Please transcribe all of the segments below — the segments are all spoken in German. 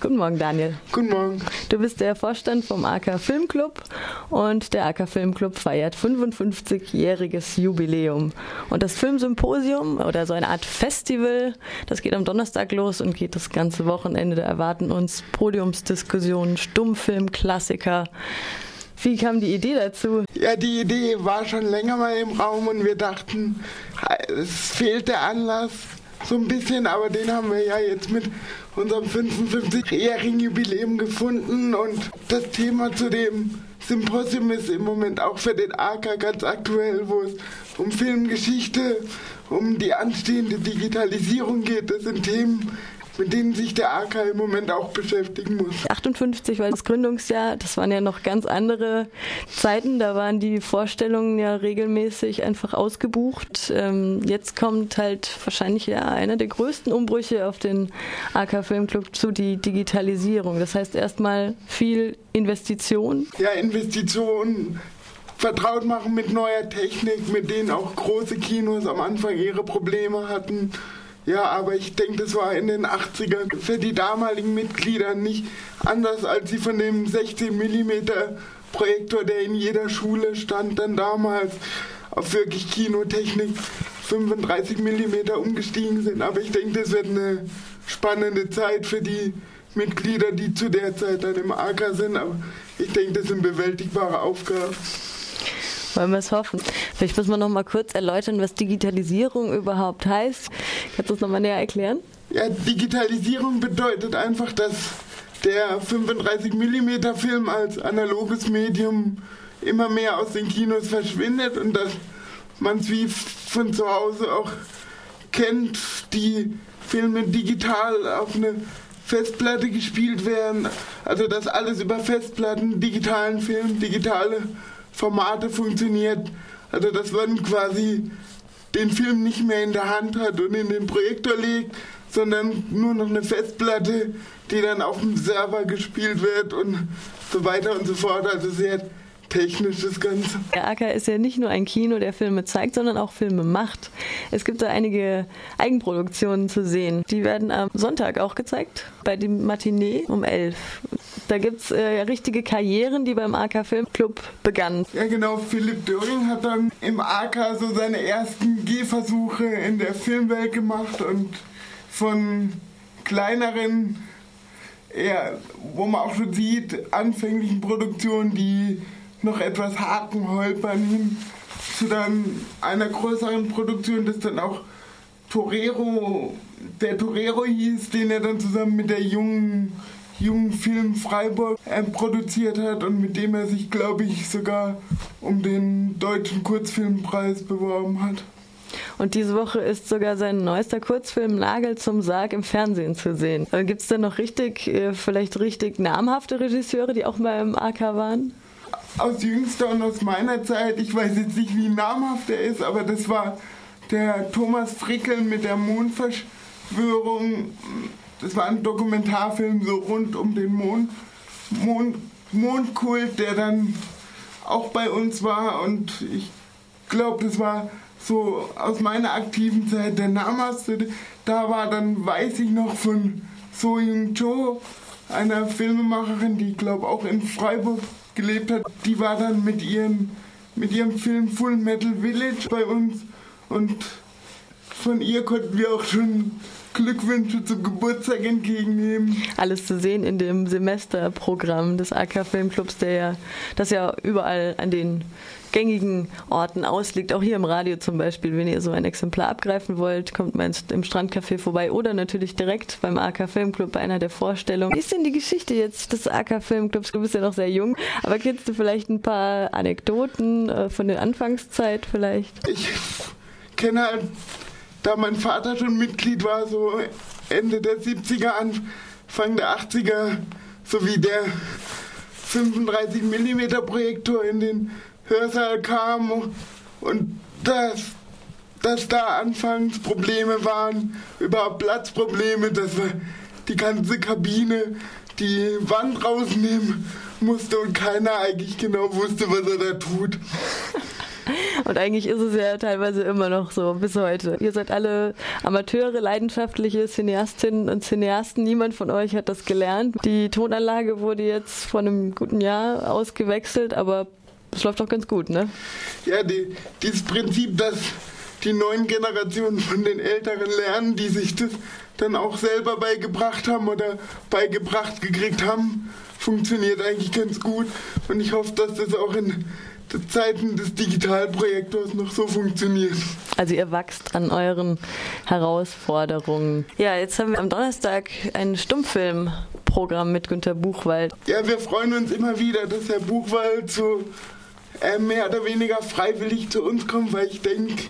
Guten Morgen, Daniel. Guten Morgen. Du bist der Vorstand vom AK Filmclub und der AK Filmclub feiert 55-jähriges Jubiläum. Und das Filmsymposium oder so eine Art Festival, das geht am Donnerstag los und geht das ganze Wochenende. Da erwarten uns Podiumsdiskussionen, Stummfilmklassiker. Wie kam die Idee dazu? Ja, die Idee war schon länger mal im Raum und wir dachten, es fehlt der Anlass so ein bisschen, aber den haben wir ja jetzt mit unserem 55-jährigen Jubiläum gefunden und das Thema zu dem Symposium ist im Moment auch für den AK ganz aktuell, wo es um Filmgeschichte, um die anstehende Digitalisierung geht. Das sind Themen, mit denen sich der AK im Moment auch beschäftigen muss. 58 war das Gründungsjahr, das waren ja noch ganz andere Zeiten, da waren die Vorstellungen ja regelmäßig einfach ausgebucht. Ähm, jetzt kommt halt wahrscheinlich ja einer der größten Umbrüche auf den AK Filmclub zu, die Digitalisierung. Das heißt erstmal viel Investition. Ja, Investition, vertraut machen mit neuer Technik, mit denen auch große Kinos am Anfang ihre Probleme hatten. Ja, aber ich denke, das war in den 80ern für die damaligen Mitglieder nicht anders, als sie von dem 16 mm Projektor, der in jeder Schule stand, dann damals auf wirklich Kinotechnik 35 mm umgestiegen sind. Aber ich denke, das wird eine spannende Zeit für die Mitglieder, die zu der Zeit dann im AK sind. Aber ich denke, das sind bewältigbare Aufgaben. Wollen wir es hoffen. Vielleicht müssen wir noch mal kurz erläutern, was Digitalisierung überhaupt heißt. Kannst du das noch mal näher erklären? Ja, Digitalisierung bedeutet einfach, dass der 35 mm Film als analoges Medium immer mehr aus den Kinos verschwindet und dass man es wie von zu Hause auch kennt, die Filme digital auf eine Festplatte gespielt werden. Also dass alles über Festplatten, digitalen Film, digitale Formate funktioniert. Also dass man quasi den Film nicht mehr in der Hand hat und in den Projektor legt, sondern nur noch eine Festplatte, die dann auf dem Server gespielt wird und so weiter und so fort. Also sehr technisch das Ganze. Der AK ist ja nicht nur ein Kino, der Filme zeigt, sondern auch Filme macht. Es gibt da einige Eigenproduktionen zu sehen. Die werden am Sonntag auch gezeigt, bei dem Matinee um 11. Da gibt es äh, richtige Karrieren, die beim AK Filmclub begannen. Ja, genau. Philipp Döring hat dann im AK so seine ersten Gehversuche in der Filmwelt gemacht und von kleineren, eher, wo man auch schon sieht, anfänglichen Produktionen, die noch etwas Haken holpern hin zu dann einer größeren Produktion, das dann auch Torero, der Torero hieß, den er dann zusammen mit der jungen jungen Film Freiburg äh, produziert hat und mit dem er sich, glaube ich, sogar um den deutschen Kurzfilmpreis beworben hat. Und diese Woche ist sogar sein neuester Kurzfilm Nagel zum Sarg im Fernsehen zu sehen. Äh, Gibt es denn noch richtig, äh, vielleicht richtig namhafte Regisseure, die auch mal im AK waren? Aus jüngster und aus meiner Zeit, ich weiß jetzt nicht, wie namhaft er ist, aber das war der Thomas Frickel mit der Mondverschwörung. Das war ein Dokumentarfilm so rund um den Mond, Mond, Mondkult, der dann auch bei uns war. Und ich glaube, das war so aus meiner aktiven Zeit der namhafte. Da war dann, weiß ich noch, von So Jung Cho, einer Filmemacherin, die glaube auch in Freiburg gelebt hat. Die war dann mit, ihren, mit ihrem Film Full Metal Village bei uns und von ihr konnten wir auch schon Glückwünsche zum Geburtstag entgegennehmen. Alles zu sehen in dem Semesterprogramm des AK Filmclubs, der ja, das ja überall an den gängigen Orten ausliegt. Auch hier im Radio zum Beispiel, wenn ihr so ein Exemplar abgreifen wollt, kommt man im Strandcafé vorbei oder natürlich direkt beim AK Filmclub bei einer der Vorstellungen. Wie ist denn die Geschichte jetzt des AK Filmclubs? Du bist ja noch sehr jung, aber kennst du vielleicht ein paar Anekdoten äh, von der Anfangszeit vielleicht? Ich kenne halt da mein Vater schon Mitglied war, so Ende der 70er, Anfang der 80er, sowie der 35 mm Projektor in den Hörsaal kam und dass, dass da anfangs Probleme waren, überhaupt Platzprobleme, dass wir die ganze Kabine die Wand rausnehmen musste und keiner eigentlich genau wusste, was er da tut. Und eigentlich ist es ja teilweise immer noch so bis heute. Ihr seid alle Amateure, leidenschaftliche Cineastinnen und Cineasten. Niemand von euch hat das gelernt. Die Tonanlage wurde jetzt vor einem guten Jahr ausgewechselt, aber es läuft doch ganz gut, ne? Ja, die, dieses Prinzip, dass die neuen Generationen von den Älteren lernen, die sich das dann auch selber beigebracht haben oder beigebracht gekriegt haben, funktioniert eigentlich ganz gut. Und ich hoffe, dass das auch in Zeiten des Digitalprojektors noch so funktioniert. Also ihr wachst an euren Herausforderungen. Ja, jetzt haben wir am Donnerstag ein Stummfilmprogramm mit Günter Buchwald. Ja, wir freuen uns immer wieder, dass Herr Buchwald so äh, mehr oder weniger freiwillig zu uns kommt, weil ich denke,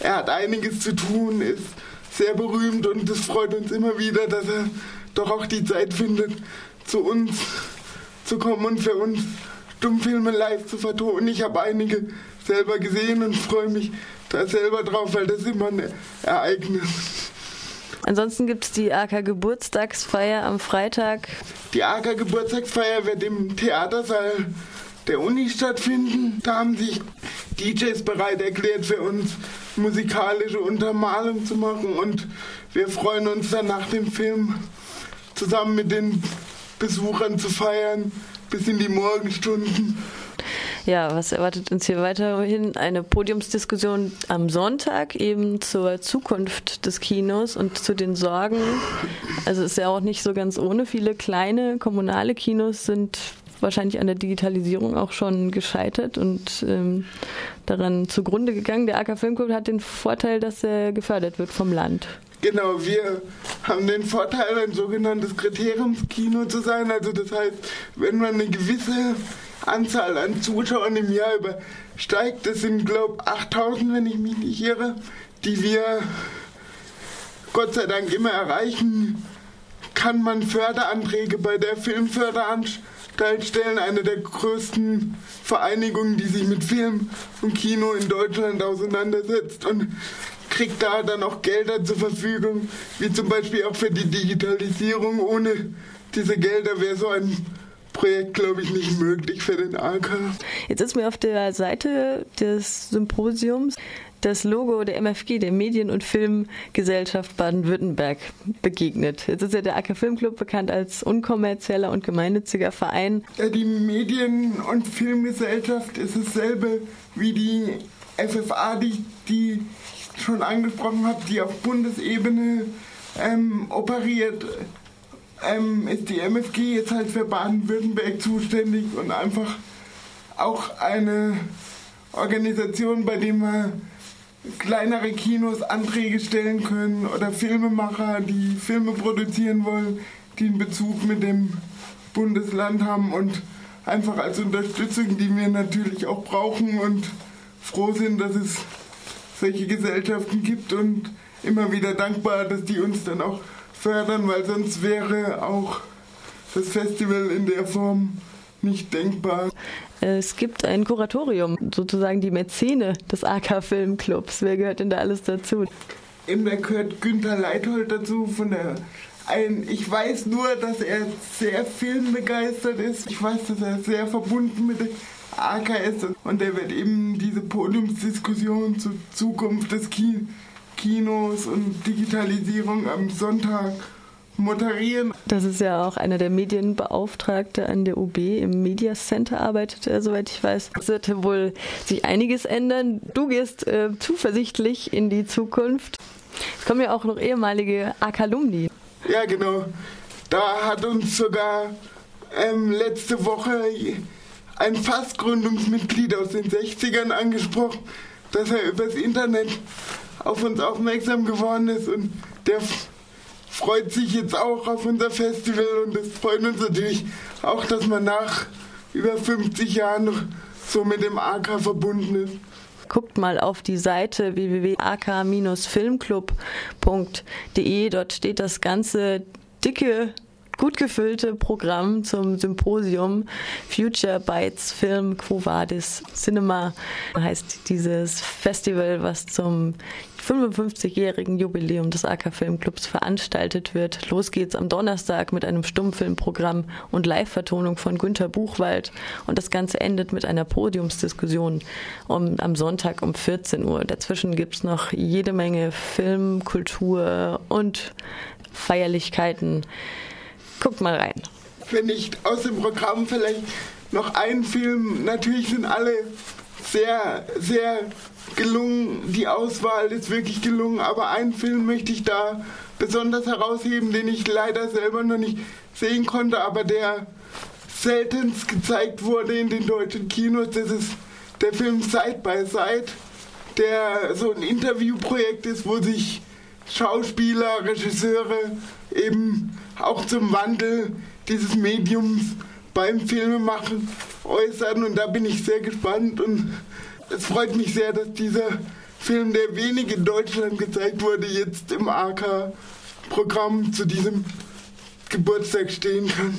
er hat einiges zu tun, ist sehr berühmt und es freut uns immer wieder, dass er doch auch die Zeit findet, zu uns zu kommen und für uns Stummfilme live zu vertonen. Ich habe einige selber gesehen und freue mich da selber drauf, weil das immer ein Ereignis. Ansonsten gibt es die AK Geburtstagsfeier am Freitag. Die AK Geburtstagsfeier wird im Theatersaal der Uni stattfinden. Da haben sich DJs bereit erklärt, für uns musikalische Untermalung zu machen und wir freuen uns dann nach dem Film zusammen mit den Besuchern zu feiern bis in die Morgenstunden. Ja, was erwartet uns hier weiterhin? Eine Podiumsdiskussion am Sonntag eben zur Zukunft des Kinos und zu den Sorgen. Also ist ja auch nicht so ganz ohne. Viele kleine kommunale Kinos sind wahrscheinlich an der Digitalisierung auch schon gescheitert und ähm, daran zugrunde gegangen. Der AK Filmclub hat den Vorteil, dass er gefördert wird vom Land. Genau, wir haben den Vorteil, ein sogenanntes Kriteriumskino zu sein. Also das heißt, wenn man eine gewisse Anzahl an Zuschauern im Jahr übersteigt, das sind glaube ich 8000, wenn ich mich nicht irre, die wir Gott sei Dank immer erreichen, kann man Förderanträge bei der Filmförderanstalt stellen, eine der größten Vereinigungen, die sich mit Film und Kino in Deutschland auseinandersetzt. Und kriegt da dann auch Gelder zur Verfügung, wie zum Beispiel auch für die Digitalisierung. Ohne diese Gelder wäre so ein Projekt, glaube ich, nicht möglich für den AK. Jetzt ist mir auf der Seite des Symposiums das Logo der MFG, der Medien- und Filmgesellschaft Baden-Württemberg, begegnet. Jetzt ist ja der AK Filmclub bekannt als unkommerzieller und gemeinnütziger Verein. Ja, die Medien- und Filmgesellschaft ist dasselbe wie die FFA, die, die schon angesprochen habe, die auf Bundesebene ähm, operiert, ähm, ist die MFG jetzt halt für Baden-Württemberg zuständig und einfach auch eine Organisation, bei der wir kleinere Kinos Anträge stellen können oder Filmemacher, die Filme produzieren wollen, die einen Bezug mit dem Bundesland haben und einfach als Unterstützung, die wir natürlich auch brauchen und froh sind, dass es solche Gesellschaften gibt und immer wieder dankbar, dass die uns dann auch fördern, weil sonst wäre auch das Festival in der Form nicht denkbar. Es gibt ein Kuratorium, sozusagen die Mäzene des AK Filmclubs. Wer gehört denn da alles dazu? Eben, da gehört Günther Leithold dazu von der ein, ich weiß nur, dass er sehr filmbegeistert ist. Ich weiß, dass er sehr verbunden mit AKS und der wird eben diese Podiumsdiskussion zur Zukunft des Kinos und Digitalisierung am Sonntag moderieren. Das ist ja auch einer der Medienbeauftragte an der UB. Im Media Center arbeitet er, soweit ich weiß. Es wird wohl sich einiges ändern. Du gehst äh, zuversichtlich in die Zukunft. Es kommen ja auch noch ehemalige AK-Alumni. Ja, genau. Da hat uns sogar ähm, letzte Woche ein Fast-Gründungsmitglied aus den 60ern angesprochen, dass er übers Internet auf uns aufmerksam geworden ist und der freut sich jetzt auch auf unser Festival und es freut uns natürlich auch, dass man nach über 50 Jahren noch so mit dem AK verbunden ist. Guckt mal auf die Seite www.ak-filmclub.de. Dort steht das ganze dicke gut gefüllte Programm zum Symposium Future Bites Film Quo Vadis Cinema heißt dieses Festival, was zum 55-jährigen Jubiläum des AK Filmclubs veranstaltet wird. Los geht's am Donnerstag mit einem Stummfilmprogramm und Live-Vertonung von Günter Buchwald und das Ganze endet mit einer Podiumsdiskussion um, am Sonntag um 14 Uhr. Dazwischen gibt's noch jede Menge Film, Kultur und Feierlichkeiten. Guckt mal rein. Wenn ich aus dem Programm vielleicht noch einen Film, natürlich sind alle sehr, sehr gelungen. Die Auswahl ist wirklich gelungen, aber einen Film möchte ich da besonders herausheben, den ich leider selber noch nicht sehen konnte, aber der seltenst gezeigt wurde in den deutschen Kinos. Das ist der Film Side by Side, der so ein Interviewprojekt ist, wo sich Schauspieler, Regisseure eben auch zum Wandel dieses Mediums beim Filmemachen äußern und da bin ich sehr gespannt und es freut mich sehr, dass dieser Film, der wenig in Deutschland gezeigt wurde, jetzt im AK-Programm zu diesem Geburtstag stehen kann.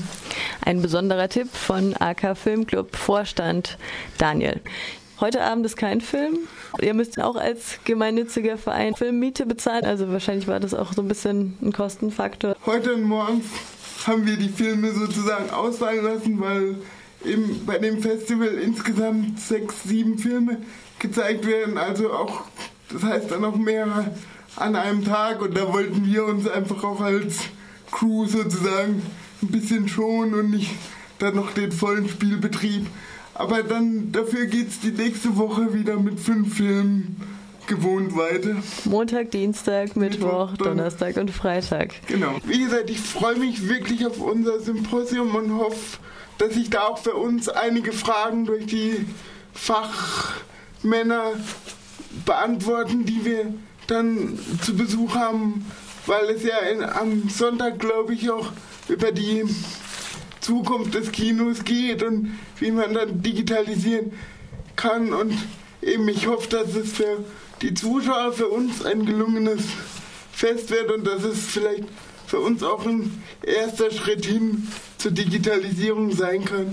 Ein besonderer Tipp von AK Filmclub Vorstand Daniel. Heute Abend ist kein Film. Ihr müsst auch als gemeinnütziger Verein Filmmiete bezahlen. Also wahrscheinlich war das auch so ein bisschen ein Kostenfaktor. Heute und morgen haben wir die Filme sozusagen ausfallen lassen, weil eben bei dem Festival insgesamt sechs, sieben Filme gezeigt werden. Also auch, das heißt dann auch mehrere an einem Tag. Und da wollten wir uns einfach auch als Crew sozusagen ein bisschen schonen und nicht dann noch den vollen Spielbetrieb aber dann dafür geht es die nächste Woche wieder mit fünf Filmen gewohnt weiter. Montag, Dienstag, Mittwoch, Mittwoch Donnerstag und Freitag. Genau. Wie gesagt, ich freue mich wirklich auf unser Symposium und hoffe, dass sich da auch für uns einige Fragen durch die Fachmänner beantworten, die wir dann zu Besuch haben, weil es ja in, am Sonntag, glaube ich, auch über die Zukunft des Kinos geht und wie man dann digitalisieren kann. Und eben ich hoffe, dass es für die Zuschauer, für uns ein gelungenes Fest wird und dass es vielleicht für uns auch ein erster Schritt hin zur Digitalisierung sein kann.